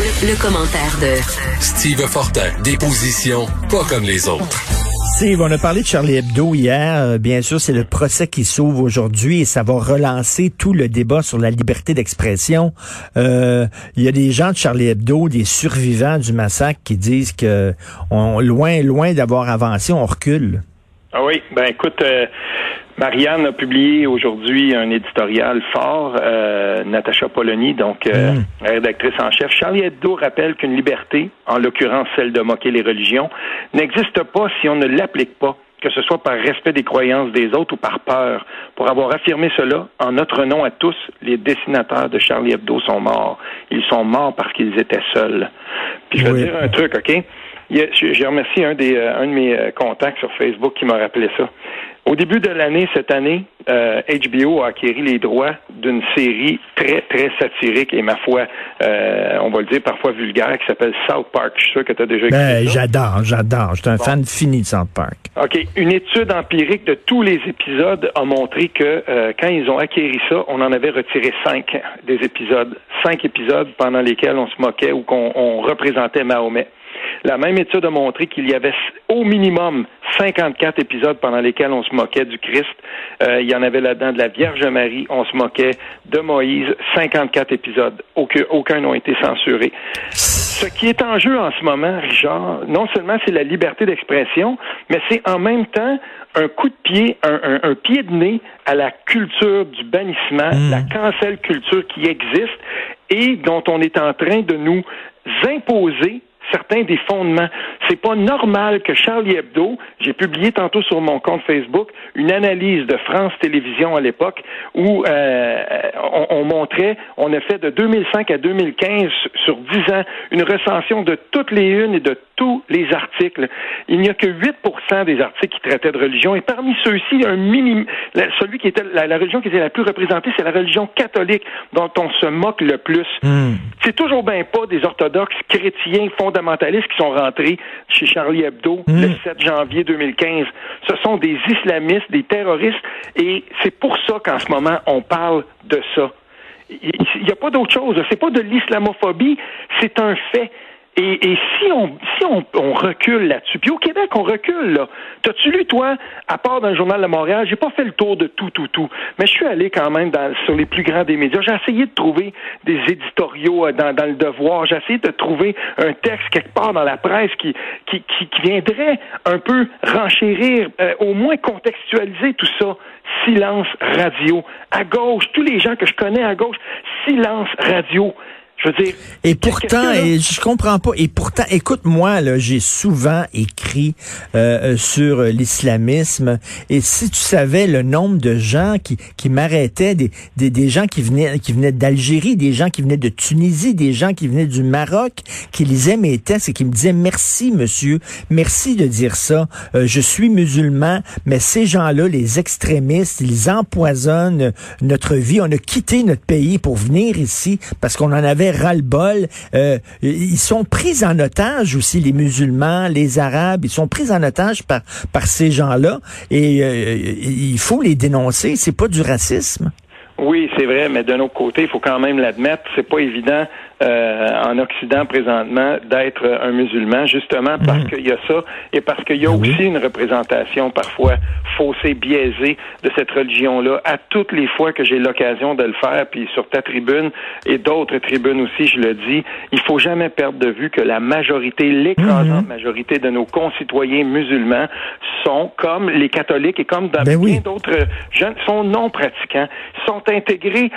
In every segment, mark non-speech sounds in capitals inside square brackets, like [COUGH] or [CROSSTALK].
Le, commentaire de Steve Fortin, des positions pas comme les autres. Steve, on a parlé de Charlie Hebdo hier. Euh, bien sûr, c'est le procès qui s'ouvre aujourd'hui et ça va relancer tout le débat sur la liberté d'expression. Euh, il y a des gens de Charlie Hebdo, des survivants du massacre, qui disent que on, loin, loin d'avoir avancé, on recule. Ah oui, ben écoute, euh, Marianne a publié aujourd'hui un éditorial fort, euh, Natacha Polony, donc euh, mm. rédactrice en chef. Charlie Hebdo rappelle qu'une liberté, en l'occurrence celle de moquer les religions, n'existe pas si on ne l'applique pas que ce soit par respect des croyances des autres ou par peur. Pour avoir affirmé cela, en notre nom à tous, les dessinateurs de Charlie Hebdo sont morts. Ils sont morts parce qu'ils étaient seuls. Puis je vais dire un truc, OK? J'ai remercié un, des, euh, un de mes euh, contacts sur Facebook qui m'a rappelé ça. Au début de l'année, cette année, euh, HBO a acquéri les droits d'une série très, très satirique et, ma foi, euh, on va le dire parfois vulgaire, qui s'appelle South Park. Je suis sûr que tu as déjà écouté ben, J'adore, j'adore. Je suis un fan fini de South Park. OK. Une étude empirique de tous les épisodes a montré que euh, quand ils ont acquéri ça, on en avait retiré cinq des épisodes. Cinq épisodes pendant lesquels on se moquait ou qu'on représentait Mahomet. La même étude a montré qu'il y avait au minimum 54 épisodes pendant lesquels on se moquait du Christ. Euh, il y en avait là-dedans de la Vierge Marie, on se moquait de Moïse, 54 épisodes. Aucun, aucun n'ont été censurés. Ce qui est en jeu en ce moment, Richard, non seulement c'est la liberté d'expression, mais c'est en même temps un coup de pied, un, pied de nez à la culture du bannissement, hmm. la cancel culture qui existe et dont on est en train de nous imposer certains des fondements. C'est pas normal que Charlie Hebdo, j'ai publié tantôt sur mon compte Facebook une analyse de France Télévisions à l'époque où euh, on, montrait, on a fait de 2005 à 2015 sur 10 ans une recension de toutes les unes et de tous les articles. Il n'y a que 8% des articles qui traitaient de religion et parmi ceux-ci, un minimum, celui qui était la, religion qui était la plus représentée, c'est la religion catholique dont on se moque le plus. Hmm. C'est toujours bien pas des orthodoxes chrétiens fondamentaux fondamentalistes qui sont rentrés chez Charlie Hebdo hmm. le 7 janvier 2015. Ce sont des islamistes, des terroristes, et c'est pour ça qu'en ce moment, on parle de ça. Il n'y a pas d'autre chose. C'est pas de l'islamophobie, c'est un fait. Et, si on si on, recule là-dessus, puis au Québec on recule là. T'as-tu lu toi, à part dans le journal de Montréal, j'ai pas fait le tour de tout tout tout, mais je suis allé quand même dans, sur les plus grands des médias. J'ai essayé de trouver des éditoriaux euh, dans, dans le Devoir. J'ai essayé de trouver un texte quelque part dans la presse qui qui, qui, viendrait un peu renchérir, euh, au moins contextualiser tout ça. Silence radio. À gauche, tous les gens que je connais à gauche, silence radio. Je veux dire. Et pourtant, et je comprends pas. Et pourtant, écoute-moi, là, j'ai souvent écrit euh, euh, sur l'islamisme. Et si tu savais le nombre de gens qui, qui m'arrêtaient, des, des, des, gens qui venaient qui venaient d'Algérie, des gens qui venaient de Tunisie, des gens qui venaient du Maroc, qui lisaient mes textes et qui me disaient merci, monsieur, merci de dire ça. Euh, je suis musulman, mais ces gens-là, les extrémistes, ils empoisonnent notre vie. On a quitté notre pays pour venir ici parce qu'on en avait ras-le-bol. Euh, ils sont pris en otage aussi, les musulmans, les arabes, ils sont pris en otage par, par ces gens-là et euh, il faut les dénoncer. C'est pas du racisme. Oui, c'est vrai, mais d'un autre côté, il faut quand même l'admettre, c'est pas évident euh, en Occident présentement d'être un musulman, justement parce mhm. qu'il y a ça et parce qu'il y a aussi une représentation parfois faussée, biaisée de cette religion-là. À toutes les fois que j'ai l'occasion de le faire, puis sur ta tribune et d'autres tribunes aussi, je le dis, il faut jamais perdre de vue que la majorité, l'écrasante mhm. majorité de nos concitoyens musulmans sont comme les catholiques et comme dans ben bien d'autres jeunes, sont non pratiquants, sont intégrés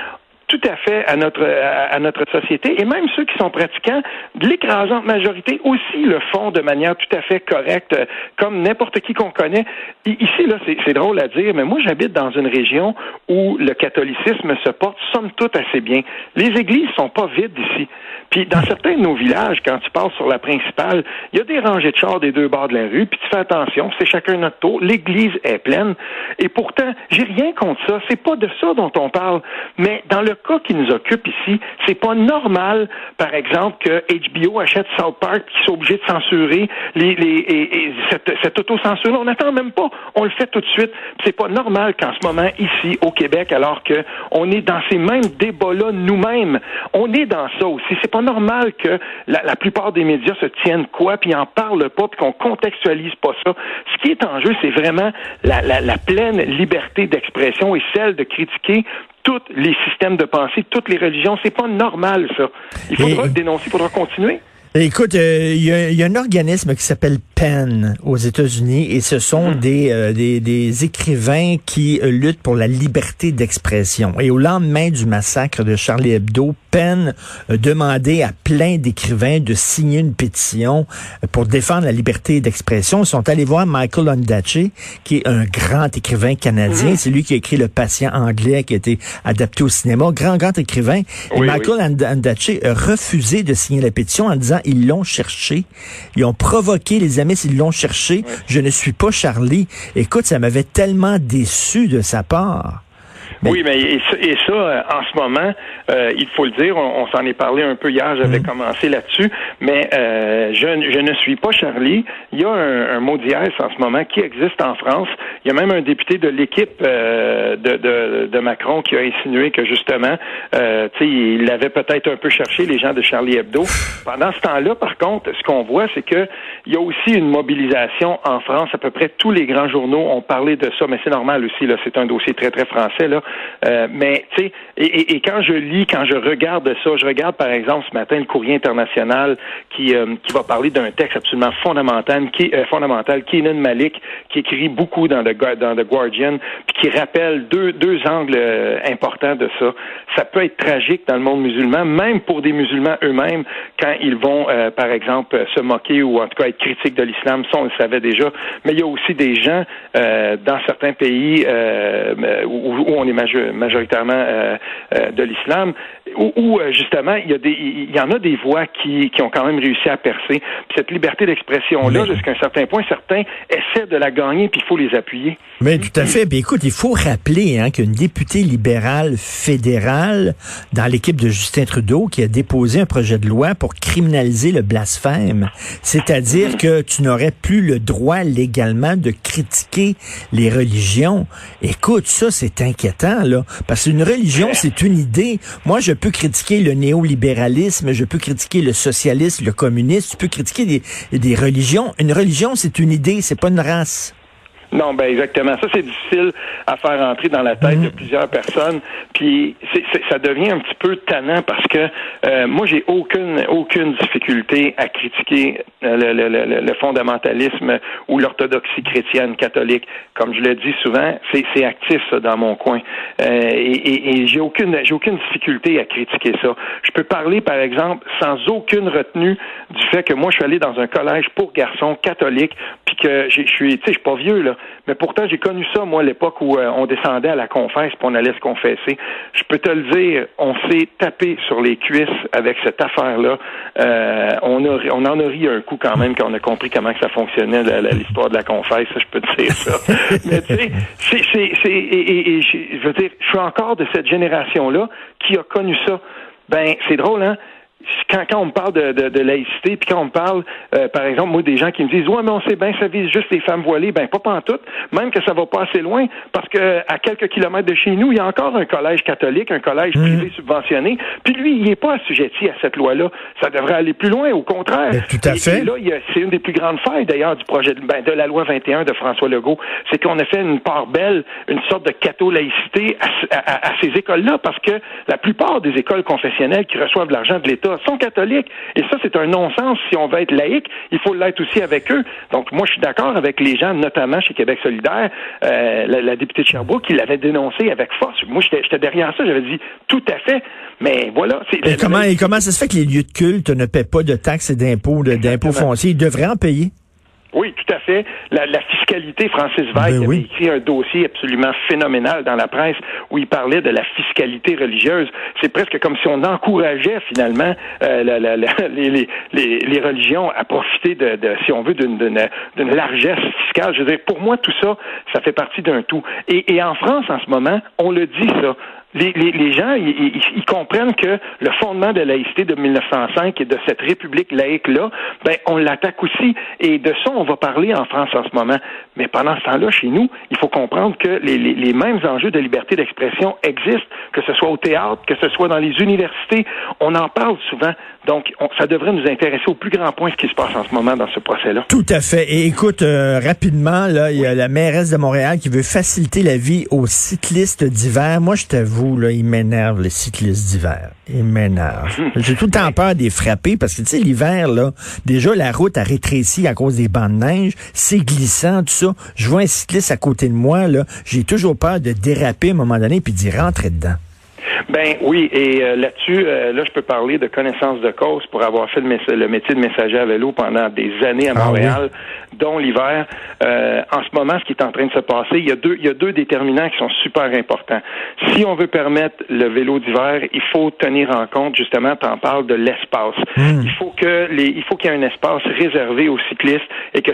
tout à fait à notre à, notre société et même ceux qui sont pratiquants, l'écrasante majorité aussi le font de manière tout à fait correcte, comme n'importe qui qu'on connaît. Ici là, c'est drôle à dire, mais moi j'habite dans une région où le catholicisme se porte somme toute assez bien. Les églises sont pas vides ici. Puis dans certains de nos villages, quand tu passes sur la principale, il y a des rangées de chars des deux bords de la rue, puis tu fais attention, c'est chacun notre tour. L'église est pleine. Et pourtant, j'ai rien contre ça. C'est pas de ça dont on parle. Mais dans le cas qui nous occupe ici, c'est pas normal, par exemple, que HBO achète South Park qui soit obligé de censurer les, les et, cette, cette auto-censure. On n'attend même pas, on le fait tout de suite. C'est pas normal qu'en ce moment ici au Québec, alors que on est dans ces mêmes débats-là nous-mêmes, on est dans ça aussi. C'est pas normal que la, plupart des médias se tiennent quoi, puis en parlent pas, puis qu'on contextualise pas ça. Ce qui est en jeu, c'est vraiment la pleine liberté d'expression et celle de critiquer tous les systèmes de pensée, toutes les religions. C'est pas normal, ça. Il faudra le dénoncer, il faudra continuer. Écoute, euh, il y, a un organisme qui s'appelle PEN aux États-Unis et ce sont mm-hmm. des, euh, des, des, écrivains qui euh, luttent pour la liberté d'expression. Et au lendemain du massacre de Charlie Hebdo, PEN a demandé à plein d'écrivains de signer une pétition pour défendre la liberté d'expression. Ils sont allés voir Michael Ondaatje, qui est un grand écrivain canadien. Mm-hmm. C'est lui qui a écrit Le patient anglais qui a été adapté au cinéma. Grand, grand écrivain. et Michael Ondaatje a refusé de signer la pétition en disant ils l'ont cherché. Ils ont provoqué les amis, ils l'ont cherché. Je ne suis pas Charlie. Écoute, ça m'avait tellement déçu de sa part. Oui, mais et ça, euh, en ce moment, euh, il faut le dire, on, s'en est parlé un peu hier, j'avais mhm. commencé là-dessus, mais euh, je, je, ne suis pas Charlie. Il y a un, un mot d'hier en ce moment qui existe en France. Il y a même un député de l'équipe de, de, de, Macron qui a insinué que justement, euh, il avait peut-être un peu cherché les gens de Charlie Hebdo. Pendant ce temps-là, par contre, ce qu'on voit, c'est que il y a aussi une mobilisation en France. À peu près tous les grands journaux ont parlé de ça, mais c'est normal aussi. Là, c'est un dossier très très français là. Euh, mais tu sais, et, quand je lis, quand je regarde ça, je regarde par exemple ce matin le Courrier international qui euh, qui va parler d'un texte absolument fondamental, qui euh, fondamental, Keenan Malik, qui écrit beaucoup dans le dans The Guardian, puis qui rappelle deux deux angles euh, importants de ça. Ça peut être tragique dans le monde musulman, même pour des musulmans eux-mêmes, quand ils vont par exemple se moquer ou en tout cas être critiques de l'islam. Ça on le savait déjà. Mais il y a aussi des gens dans certains pays où, où on est majoritairement euh, euh, de l'islam, où, euh, justement il y a des, il y en a des voix qui, qui ont quand même réussi à percer. Puis cette liberté d'expression là, jusqu'à un certain point, certains essaient de la gagner, puis il faut les appuyer. Mais tout à fait. Bien, écoute, il faut rappeler hein, qu'une députée libérale fédérale dans l'équipe de Justin Trudeau qui a déposé un projet de loi pour criminaliser le blasphème, c'est-à-dire que tu n'aurais plus le droit légalement de critiquer les religions. Écoute, ça c'est inquiétant là, parce qu'une religion c'est une idée. Moi, je peux critiquer le néolibéralisme, je peux critiquer le socialisme, le communisme, tu peux critiquer des, des religions. Une religion, c'est une idée, c'est pas une race. Non, ben exactement. Ça, c'est difficile à faire entrer dans la tête de mhm. plusieurs personnes. Puis c'est, ça devient un petit peu tannant parce que euh, moi, j'ai aucune aucune difficulté à critiquer euh, le, le, le, le fondamentalisme ou l'orthodoxie chrétienne catholique. Comme je le dis souvent, c'est, c'est actif ça, dans mon coin. Euh, et, et, et j'ai aucune j'ai aucune difficulté à critiquer ça. Je peux parler, par exemple, sans aucune retenue du fait que moi, je suis allé dans un collège pour garçons catholiques, puis que je suis, tu sais, je suis pas vieux là. Mais pourtant, j'ai connu ça, moi, à l'époque où euh, on descendait à la confesse, puis on allait se confesser. Je peux te le dire, on s'est tapé sur les cuisses avec cette affaire-là. Euh, on, a, on en a ri un coup quand même quand on a compris comment que ça fonctionnait, l'histoire de la confesse, je peux te dire ça. [LAUGHS] Mais tu sais, c'est, c'est, et, et, je veux dire, je suis encore de cette génération-là qui a connu ça. Ben, c'est drôle, hein? Quand, quand on me parle de, de, de laïcité, puis quand on me parle, euh, par exemple, moi, des gens qui me disent, ouais, mais on sait bien, ça vise juste les femmes voilées, ben pas tout, même que ça va pas assez loin, parce que à quelques kilomètres de chez nous, il y a encore un collège catholique, un collège mmh. privé subventionné, puis lui, il n'est pas assujetti à cette loi-là. Ça devrait aller plus loin, au contraire. tout à fait. Et, là, c'est une des plus grandes failles, d'ailleurs, du projet de, ben, de la loi 21 de François Legault, c'est qu'on a fait une part belle, une sorte de catho-laïcité à, à, à ces écoles-là, parce que la plupart des écoles confessionnelles qui reçoivent de l'argent de l'État sont catholiques. Et ça, c'est un non-sens. Si on veut être laïque, il faut l'être aussi avec eux. Donc, moi, je suis d'accord avec les gens, notamment chez Québec solidaire, euh, la, députée de Sherbrooke, qui l'avait dénoncé avec force. Moi, j'étais derrière ça. J'avais dit tout à fait. Mais voilà. Et comment, et comment ça se fait que les lieux de culte ne paient pas de taxes et d'impôts, d'impôts fonciers? Ils devraient en payer. Oui, tout à fait. La, la fiscalité, Francis Veil ben avait écrit un dossier absolument phénoménal dans la presse où il parlait de la fiscalité religieuse. C'est presque comme si on encourageait finalement euh, la, la, [LAUGHS] les, les, les, religions à profiter de, de si on veut, d'une largesse fiscale. Je veux dire, pour moi, tout ça, ça fait partie d'un tout. Et, et en France, en ce moment, on le dit ça les, gens, ils, comprennent que le fondement de la laïcité de 1905 et de cette république laïque-là, ben, on l'attaque aussi. Et de ça, on va parler en France en ce moment. Mais pendant ce temps-là, chez nous, il faut comprendre que les mêmes enjeux de liberté d'expression existent, que ce soit au théâtre, que ce soit dans les universités. On en parle souvent. Donc, on, ça devrait nous intéresser au plus grand point ce qui se passe en ce moment dans ce procès-là. Tout à fait. Et écoute, euh, rapidement, là, il y a la mairesse de Montréal qui veut faciliter la vie aux cyclistes d'hiver. Moi, je t'avoue, là, il m'énerve, les cyclistes d'hiver. Il m'énerve. Hmm. [LAUGHS] J'ai tout le temps peur des frapper parce que, tu sais, l'hiver, là, déjà, la route a rétréci à cause des bancs de neige. C'est glissant, tout ça. Je vois un cycliste à côté de moi, là. J'ai toujours peur de déraper à un moment donné puis d'y rentrer dedans. Ben oui, et euh, là-dessus, euh, là, je peux parler de connaissance de cause pour avoir fait le, métier de messager à vélo pendant des années à ah Montréal, dont l'hiver. Euh, en ce moment, ce qui est en train de se passer, il y a deux, il y a deux déterminants qui sont super importants. Si on veut permettre le vélo d'hiver, il faut tenir en compte justement, tu en parles de l'espace. Hmm. Il faut que les, il faut qu'il y ait un espace réservé aux cyclistes et que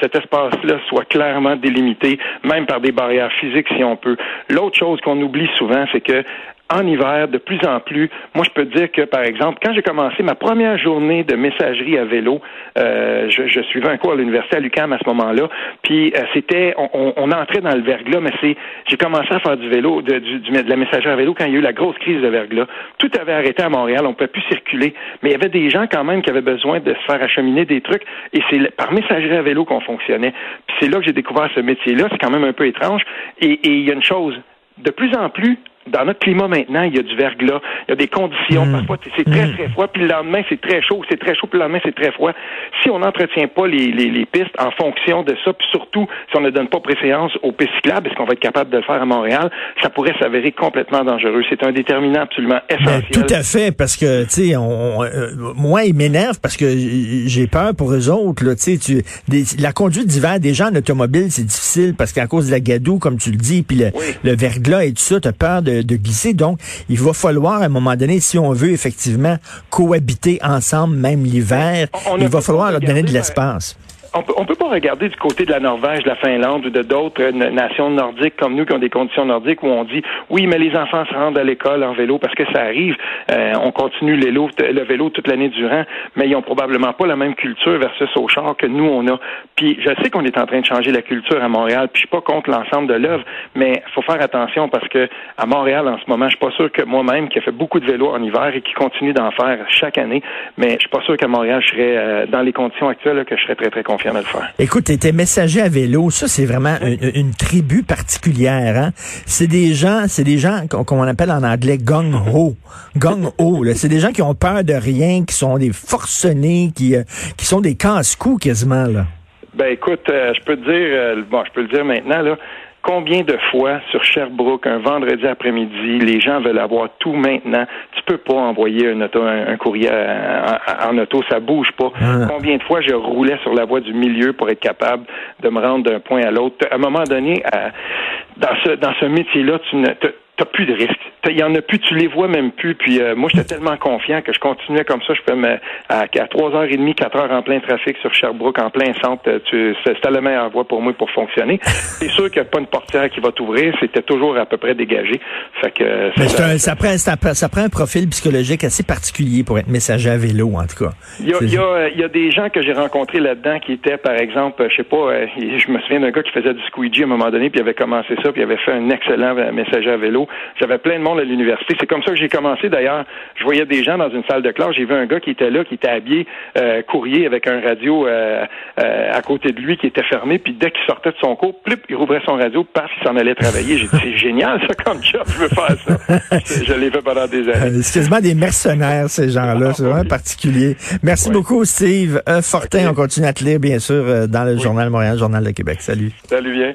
cet espace-là soit clairement délimité, même par des barrières physiques si on peut. L'autre chose qu'on oublie souvent, c'est que en hiver, de plus en plus, moi je peux dire que, par exemple, quand j'ai commencé ma première journée de messagerie à vélo, euh, je, je, suivais un cours à l'université à l'UQAM à ce moment-là, puis euh, c'était, on, on, entrait dans le verglas, mais c'est, j'ai commencé à faire du vélo, de, du, de la messagerie à vélo quand il y a eu la grosse crise de verglas. Tout avait arrêté à Montréal, on ne pouvait plus circuler, mais il y avait des gens quand même qui avaient besoin de se faire acheminer des trucs, et c'est par messagerie à vélo qu'on fonctionnait. Puis c'est là que j'ai découvert ce métier-là, c'est quand même un peu étrange, et il y a une chose, de plus en plus, dans notre climat maintenant, il y a du verglas, il y a des conditions, mm. parfois c'est très mm. très froid, puis le lendemain c'est très chaud, c'est très chaud, puis le lendemain c'est très froid. Si on n'entretient pas les, les, les, pistes en fonction de ça, puis surtout si on ne donne pas préséance aux pistes cyclables, est-ce qu'on va être capable de le faire à Montréal, ça pourrait s'avérer complètement dangereux. C'est un déterminant absolument ben, essentiel. tout à fait, parce que tu sais, on, euh, moi il m'énerve parce que j'ai peur pour eux autres. Là, tu, la conduite d'hiver des gens en automobile, c'est difficile parce qu'à cause de la gadoue, comme tu le dis, puis le, le verglas et tout ça, t'as peur de de, glisser. Donc, il va falloir, à un moment donné, si on veut effectivement cohabiter ensemble, même l'hiver, il va falloir leur donner de l'espace on peut, peut pas regarder du côté de la Norvège, de la Finlande ou de d'autres nations nordiques comme nous qui ont des conditions nordiques où on dit oui, mais les enfants se rendent à l'école en vélo parce que ça arrive. Euh, on continue le vélo toute l'année durant, mais ils ont probablement pas la même culture versus au char que nous on a. Puis je sais qu'on est en train de changer la culture à Montréal, puis je suis pas contre l'ensemble de l'œuvre, mais faut faire attention parce que à Montréal en ce moment, je suis pas sûr que moi-même qui ai fait beaucoup de vélo en hiver et qui continue d'en faire chaque année, mais je suis pas sûr qu'à Montréal je serais euh, dans les conditions actuelles que je serais très très confiant Écoute, t'étais messager à vélo. Ça, c'est vraiment une, tribu particulière. Hein? C'est des gens, c'est des gens qu'on appelle en anglais gung ho, gung ho. C'est des gens qui ont peur de rien, qui sont des forcenés, qui euh, qui sont des casse-coups quasiment là. Ben écoute, euh, je peux te dire, euh, bon, je peux le dire maintenant là. Combien de fois sur Sherbrooke, un vendredi après-midi, les gens veulent avoir tout maintenant? Tu peux pas envoyer un, auto, un, courrier en, auto, ça bouge pas. Ah. Combien de fois je roulais sur la voie du milieu pour être capable de me rendre d'un point à l'autre? À un moment donné, dans ce dans ce métier-là, tu ne t'as plus de risques. Il y en a plus, tu les vois même plus. Puis euh, moi, j'étais tellement confiant que je continuais comme ça. Je peux me à, à 3h30, 4h en plein trafic sur Sherbrooke, en plein centre. Euh, c'était la meilleure voie pour moi pour fonctionner. C'est sûr qu'il n'y a pas une portière qui va t'ouvrir. C'était toujours à peu près dégagé. Fait que euh, Mais un, ça, prend, ça, prend un profil psychologique assez particulier pour être messager à vélo, en tout cas. Il y a, il y a, il y a des gens que j'ai rencontrés là-dedans qui étaient, par exemple, je sais pas, je me souviens d'un gars qui faisait du squeegee à un moment donné, puis il avait commencé ça, puis il avait fait un excellent messager à vélo. J'avais plein de monde à l'université. C'est comme ça que j'ai commencé. D'ailleurs, je voyais des gens dans une salle de classe. J'ai vu un gars qui était là, qui était habillé euh, courrier avec un radio euh, euh, à côté de lui qui était fermé. Puis dès qu'il sortait de son cours, plup, il rouvrait son radio, paf, il s'en allait travailler. J'ai dit, c'est génial ça comme job. Je veux faire ça. [LAUGHS] je l'ai fait pendant des années. C'est quasiment des mercenaires ces gens-là. C'est vraiment particulier. Merci beaucoup, Steve. Fortin, on continue à te lire, bien sûr, dans le Journal Montréal, Journal de Québec. Salut. Salut bien.